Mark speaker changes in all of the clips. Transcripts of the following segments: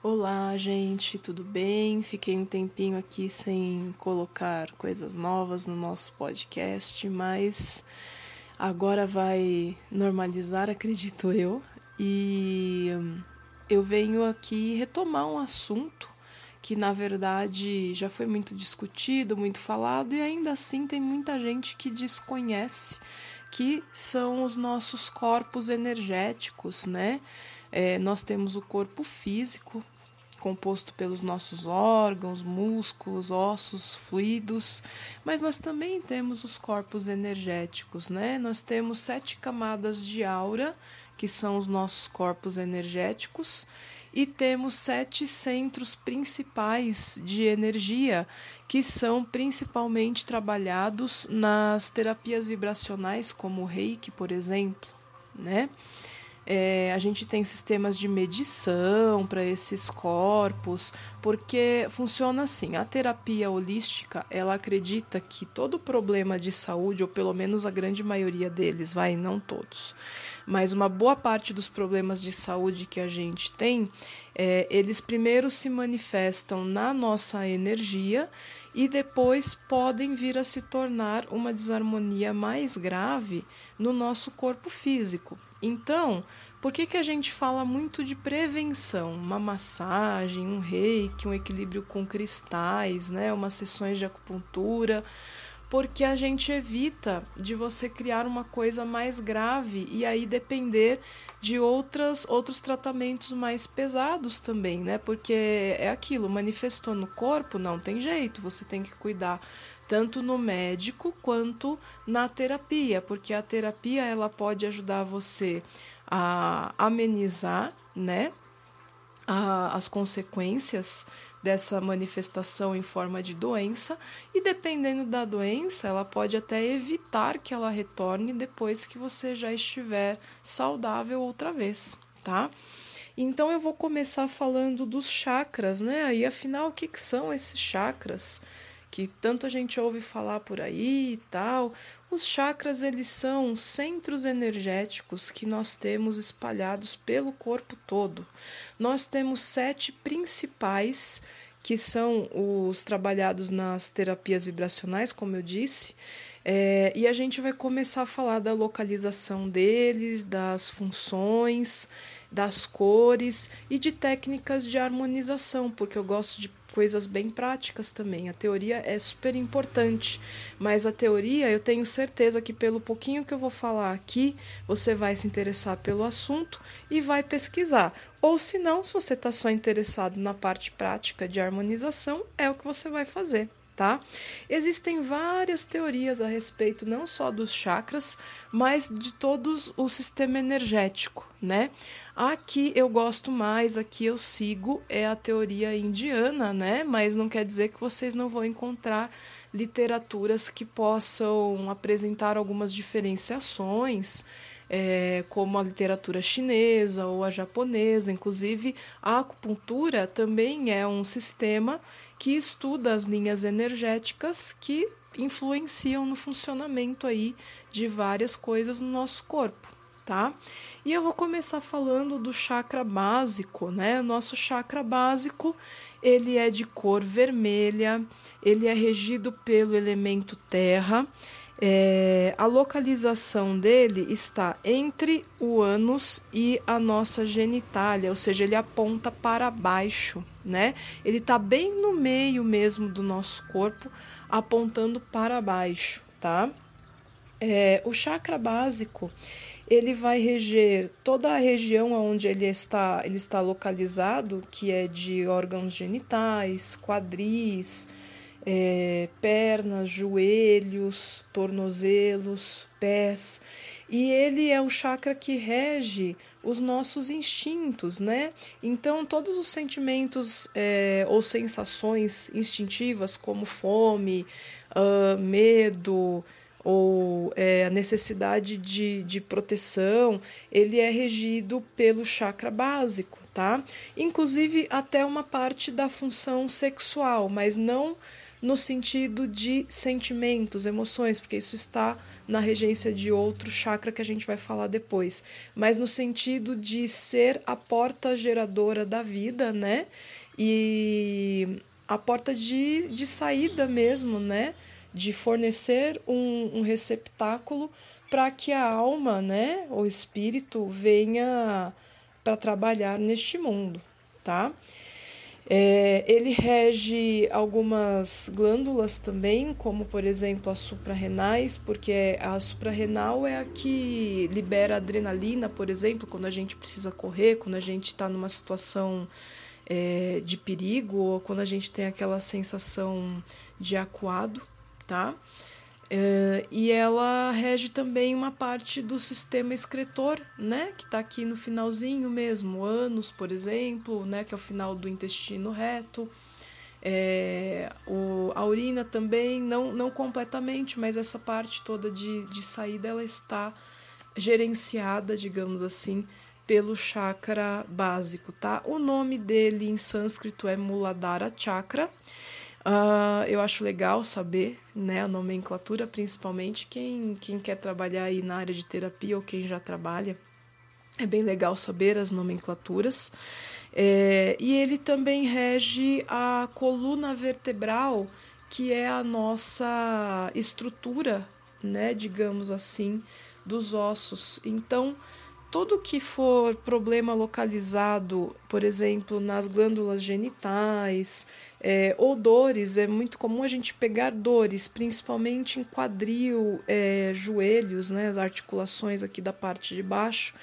Speaker 1: Olá, gente, tudo bem? Fiquei um tempinho aqui sem colocar coisas novas no nosso podcast, mas agora vai normalizar, acredito eu. E eu venho aqui retomar um assunto que na verdade já foi muito discutido, muito falado e ainda assim tem muita gente que desconhece que são os nossos corpos energéticos, né? É, nós temos o corpo físico, composto pelos nossos órgãos, músculos, ossos, fluidos, mas nós também temos os corpos energéticos, né? Nós temos sete camadas de aura, que são os nossos corpos energéticos, e temos sete centros principais de energia, que são principalmente trabalhados nas terapias vibracionais, como o reiki, por exemplo, né? É, a gente tem sistemas de medição para esses corpos, porque funciona assim: a terapia holística ela acredita que todo problema de saúde, ou pelo menos a grande maioria deles, vai, não todos, mas uma boa parte dos problemas de saúde que a gente tem, é, eles primeiro se manifestam na nossa energia e depois podem vir a se tornar uma desarmonia mais grave no nosso corpo físico. Então, por que, que a gente fala muito de prevenção? Uma massagem, um reiki, um equilíbrio com cristais, né? umas sessões de acupuntura, porque a gente evita de você criar uma coisa mais grave e aí depender de outras, outros tratamentos mais pesados também, né? Porque é aquilo, manifestou no corpo, não tem jeito, você tem que cuidar tanto no médico quanto na terapia, porque a terapia ela pode ajudar você a amenizar, né, a, as consequências dessa manifestação em forma de doença e dependendo da doença, ela pode até evitar que ela retorne depois que você já estiver saudável outra vez, tá? Então eu vou começar falando dos chakras, né? E afinal, o que, que são esses chakras? Que tanto a gente ouve falar por aí e tal. Os chakras eles são centros energéticos que nós temos espalhados pelo corpo todo. Nós temos sete principais que são os trabalhados nas terapias vibracionais, como eu disse, é, e a gente vai começar a falar da localização deles, das funções, das cores e de técnicas de harmonização, porque eu gosto de coisas bem práticas também. A teoria é super importante, mas a teoria eu tenho certeza que pelo pouquinho que eu vou falar aqui, você vai se interessar pelo assunto e vai pesquisar. Ou se não, se você está só interessado na parte prática de harmonização, é o que você vai fazer tá? Existem várias teorias a respeito não só dos chakras, mas de todo o sistema energético, né? Aqui eu gosto mais, aqui eu sigo é a teoria indiana, né? Mas não quer dizer que vocês não vão encontrar literaturas que possam apresentar algumas diferenciações. É, como a literatura chinesa ou a japonesa. Inclusive, a acupuntura também é um sistema que estuda as linhas energéticas que influenciam no funcionamento aí de várias coisas no nosso corpo, tá? E eu vou começar falando do chakra básico, né? O nosso chakra básico, ele é de cor vermelha, ele é regido pelo elemento terra. É, a localização dele está entre o ânus e a nossa genitália, ou seja, ele aponta para baixo, né? Ele está bem no meio mesmo do nosso corpo, apontando para baixo, tá? É, o chakra básico ele vai reger toda a região onde ele está, ele está localizado, que é de órgãos genitais, quadris, é, pernas, joelhos, tornozelos, pés. E ele é o chakra que rege os nossos instintos, né? Então, todos os sentimentos é, ou sensações instintivas, como fome, uh, medo ou é, a necessidade de, de proteção, ele é regido pelo chakra básico, tá? Inclusive até uma parte da função sexual, mas não no sentido de sentimentos, emoções, porque isso está na regência de outro chakra que a gente vai falar depois, mas no sentido de ser a porta geradora da vida, né? E a porta de, de saída mesmo, né? De fornecer um, um receptáculo para que a alma, né, o espírito, venha para trabalhar neste mundo, tá? É, ele rege algumas glândulas também, como por exemplo as suprarrenais, porque a suprarrenal é a que libera adrenalina, por exemplo, quando a gente precisa correr, quando a gente está numa situação é, de perigo ou quando a gente tem aquela sensação de acuado, tá? Uh, e ela rege também uma parte do sistema excretor, né, que está aqui no finalzinho mesmo, ânus, por exemplo, né, que é o final do intestino reto. É, o, a urina também, não, não completamente, mas essa parte toda de, de saída ela está gerenciada, digamos assim, pelo chakra básico, tá? O nome dele em sânscrito é Muladhara Chakra. Uh, eu acho legal saber né, a nomenclatura, principalmente quem, quem quer trabalhar aí na área de terapia ou quem já trabalha. É bem legal saber as nomenclaturas. É, e ele também rege a coluna vertebral, que é a nossa estrutura, né, digamos assim, dos ossos. Então, tudo que for problema localizado, por exemplo, nas glândulas genitais, é, ou dores, é muito comum a gente pegar dores, principalmente em quadril, é, joelhos, né, as articulações aqui da parte de baixo,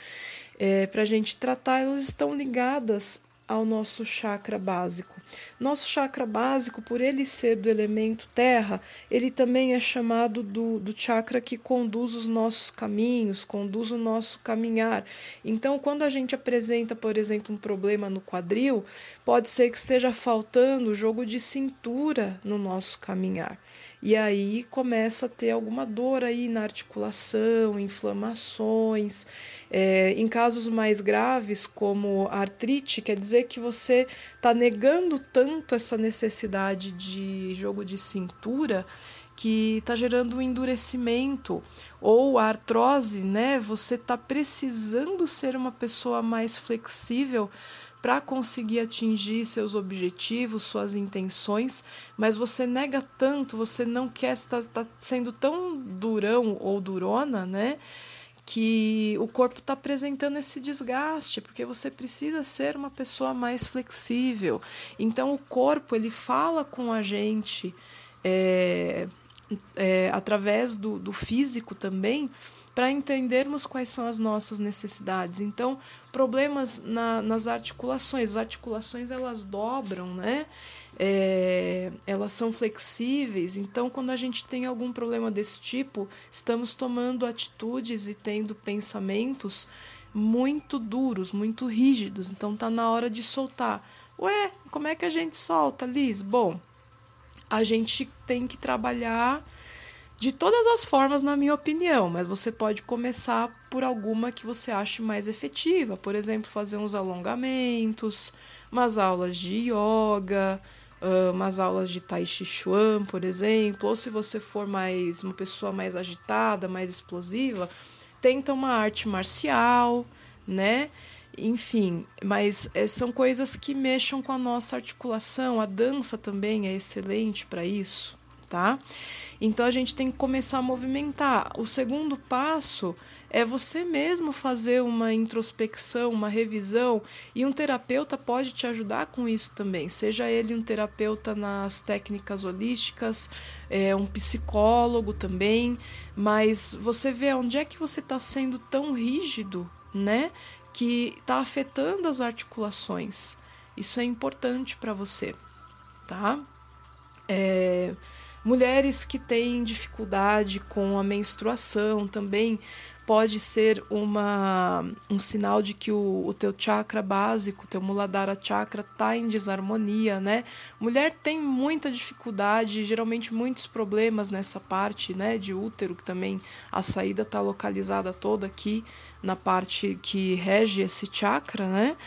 Speaker 1: é, para a gente tratar, elas estão ligadas ao nosso chakra básico. Nosso chakra básico, por ele ser do elemento terra, ele também é chamado do, do chakra que conduz os nossos caminhos, conduz o nosso caminhar. Então, quando a gente apresenta, por exemplo, um problema no quadril, pode ser que esteja faltando jogo de cintura no nosso caminhar. E aí começa a ter alguma dor aí na articulação, inflamações. É, em casos mais graves, como artrite, quer dizer que você está negando tanto essa necessidade de jogo de cintura que está gerando um endurecimento ou a artrose, né? Você está precisando ser uma pessoa mais flexível para conseguir atingir seus objetivos, suas intenções, mas você nega tanto, você não quer estar tá sendo tão durão ou durona, né? Que o corpo está apresentando esse desgaste, porque você precisa ser uma pessoa mais flexível. Então o corpo ele fala com a gente é, é, através do, do físico também para entendermos quais são as nossas necessidades. Então, problemas na, nas articulações, as articulações elas dobram, né? É, elas são flexíveis, então quando a gente tem algum problema desse tipo, estamos tomando atitudes e tendo pensamentos muito duros, muito rígidos, então tá na hora de soltar. Ué, como é que a gente solta, Liz? Bom, a gente tem que trabalhar de todas as formas, na minha opinião, mas você pode começar por alguma que você ache mais efetiva. Por exemplo, fazer uns alongamentos, umas aulas de yoga, umas aulas de tai chi chuan, por exemplo. Ou se você for mais uma pessoa mais agitada, mais explosiva, tenta uma arte marcial, né? Enfim, mas é, são coisas que mexam com a nossa articulação. A dança também é excelente para isso, tá? Então a gente tem que começar a movimentar. O segundo passo é você mesmo fazer uma introspecção, uma revisão, e um terapeuta pode te ajudar com isso também. Seja ele um terapeuta nas técnicas holísticas, é, um psicólogo também, mas você vê onde é que você está sendo tão rígido, né? Que está afetando as articulações. Isso é importante para você, tá? É, Mulheres que têm dificuldade com a menstruação também pode ser uma, um sinal de que o, o teu chakra básico, teu muladhara chakra está em desarmonia, né? Mulher tem muita dificuldade, geralmente muitos problemas nessa parte, né, de útero, que também a saída está localizada toda aqui na parte que rege esse chakra, né?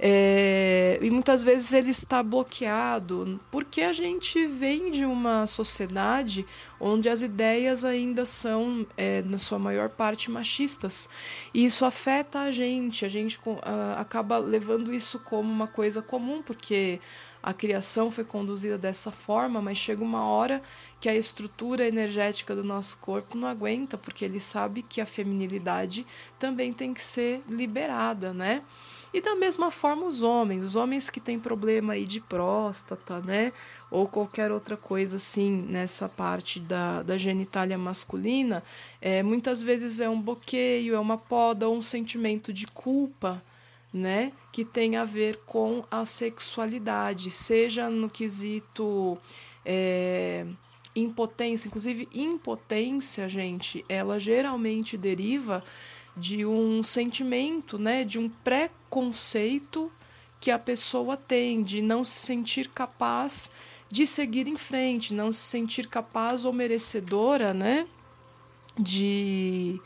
Speaker 1: É, e muitas vezes ele está bloqueado porque a gente vem de uma sociedade onde as ideias ainda são, é, na sua maior parte, machistas. E isso afeta a gente, a gente acaba levando isso como uma coisa comum, porque a criação foi conduzida dessa forma, mas chega uma hora que a estrutura energética do nosso corpo não aguenta, porque ele sabe que a feminilidade também tem que ser liberada, né? E da mesma forma os homens, os homens que têm problema aí de próstata, né? Ou qualquer outra coisa assim nessa parte da, da genitália masculina, é, muitas vezes é um bloqueio, é uma poda ou um sentimento de culpa, né? Que tem a ver com a sexualidade, seja no quesito. É, impotência, inclusive impotência, gente, ela geralmente deriva de um sentimento, né, de um preconceito que a pessoa tem, de não se sentir capaz de seguir em frente, não se sentir capaz ou merecedora, né, de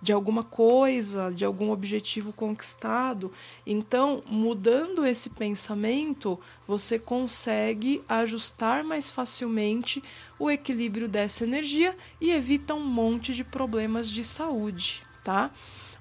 Speaker 1: de alguma coisa, de algum objetivo conquistado. Então, mudando esse pensamento, você consegue ajustar mais facilmente o equilíbrio dessa energia e evita um monte de problemas de saúde tá?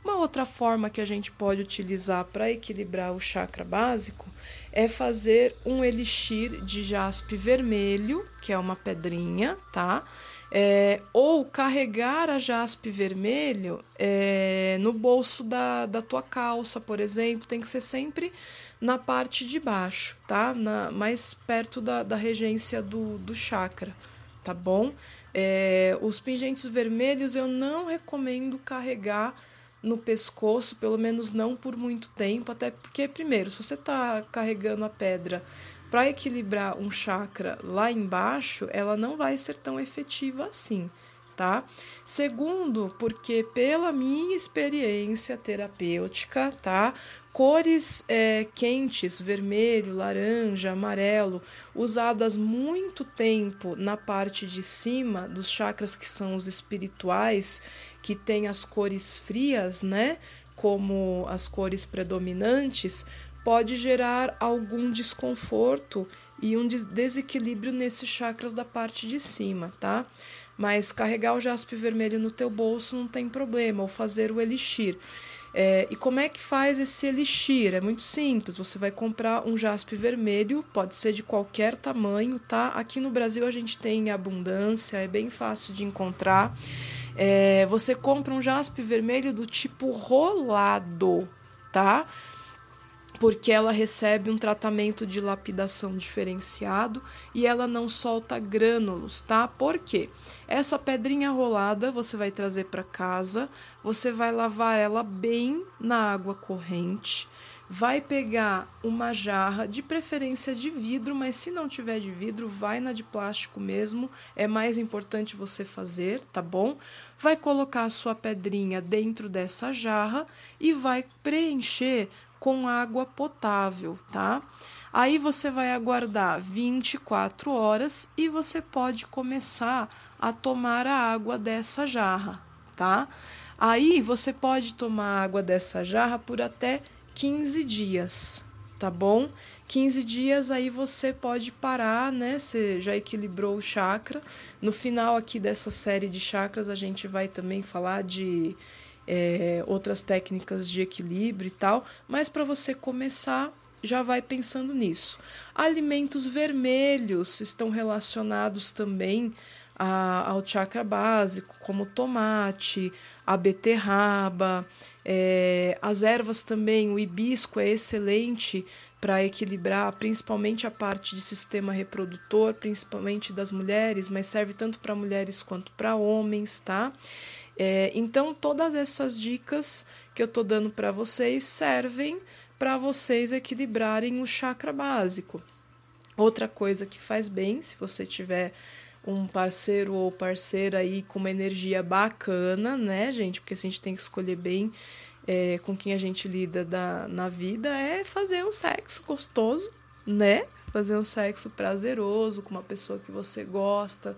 Speaker 1: Uma outra forma que a gente pode utilizar para equilibrar o chakra básico é fazer um elixir de jaspe vermelho, que é uma pedrinha, tá? É, ou carregar a jaspe vermelho é, no bolso da, da tua calça, por exemplo, tem que ser sempre na parte de baixo, tá? Na, mais perto da, da regência do, do chakra tá bom? É, os pingentes vermelhos eu não recomendo carregar no pescoço, pelo menos não por muito tempo, até porque, primeiro, se você está carregando a pedra para equilibrar um chakra lá embaixo, ela não vai ser tão efetiva assim tá? Segundo, porque pela minha experiência terapêutica, tá? Cores é, quentes, vermelho, laranja, amarelo, usadas muito tempo na parte de cima dos chakras que são os espirituais, que tem as cores frias, né? Como as cores predominantes, pode gerar algum desconforto e um desequilíbrio nesses chakras da parte de cima, tá? Mas carregar o jaspe vermelho no teu bolso não tem problema, ou fazer o elixir. É, e como é que faz esse elixir? É muito simples. Você vai comprar um jaspe vermelho, pode ser de qualquer tamanho, tá? Aqui no Brasil a gente tem abundância, é bem fácil de encontrar. É, você compra um jaspe vermelho do tipo rolado, tá? Porque ela recebe um tratamento de lapidação diferenciado e ela não solta grânulos, tá? Por quê? Essa pedrinha rolada você vai trazer para casa, você vai lavar ela bem na água corrente, vai pegar uma jarra, de preferência de vidro, mas se não tiver de vidro, vai na de plástico mesmo, é mais importante você fazer, tá bom? Vai colocar a sua pedrinha dentro dessa jarra e vai preencher com água potável, tá? Aí você vai aguardar 24 horas e você pode começar a tomar a água dessa jarra, tá? Aí você pode tomar água dessa jarra por até 15 dias, tá bom? 15 dias aí você pode parar, né? Você já equilibrou o chakra. No final aqui dessa série de chakras a gente vai também falar de é, outras técnicas de equilíbrio e tal, mas para você começar, já vai pensando nisso. Alimentos vermelhos estão relacionados também a, ao chakra básico, como tomate, a beterraba, é, as ervas também, o hibisco é excelente para equilibrar principalmente a parte de sistema reprodutor, principalmente das mulheres, mas serve tanto para mulheres quanto para homens, tá? É, então, todas essas dicas que eu estou dando para vocês servem para vocês equilibrarem o chakra básico. Outra coisa que faz bem, se você tiver um parceiro ou parceira aí com uma energia bacana, né, gente? Porque a gente tem que escolher bem é, com quem a gente lida da, na vida, é fazer um sexo gostoso, né? Fazer um sexo prazeroso com uma pessoa que você gosta,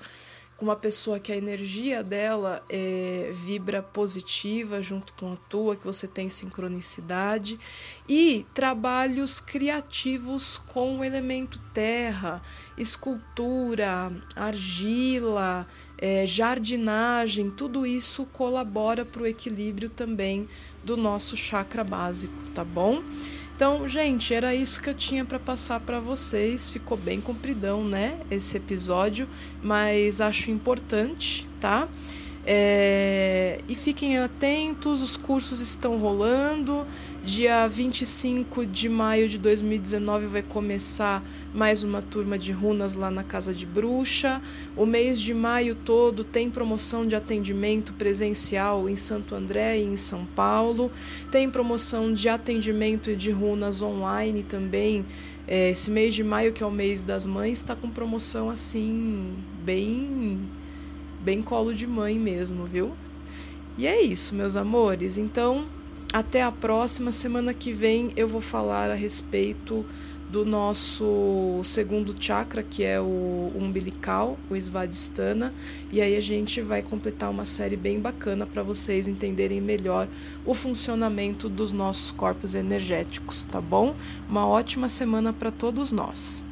Speaker 1: com uma pessoa que a energia dela é, vibra positiva junto com a tua, que você tem sincronicidade, e trabalhos criativos com o elemento terra, escultura, argila, é, jardinagem, tudo isso colabora para o equilíbrio também do nosso chakra básico, tá bom? Então, gente, era isso que eu tinha para passar para vocês. Ficou bem compridão, né? Esse episódio, mas acho importante, tá? É, e fiquem atentos, os cursos estão rolando. Dia 25 de maio de 2019 vai começar mais uma turma de runas lá na Casa de Bruxa. O mês de maio todo tem promoção de atendimento presencial em Santo André e em São Paulo. Tem promoção de atendimento de runas online também. É, esse mês de maio, que é o mês das mães, está com promoção assim, bem bem colo de mãe mesmo, viu? E é isso, meus amores. Então, até a próxima semana que vem eu vou falar a respeito do nosso segundo chakra, que é o umbilical, o Svadhisthana, e aí a gente vai completar uma série bem bacana para vocês entenderem melhor o funcionamento dos nossos corpos energéticos, tá bom? Uma ótima semana para todos nós.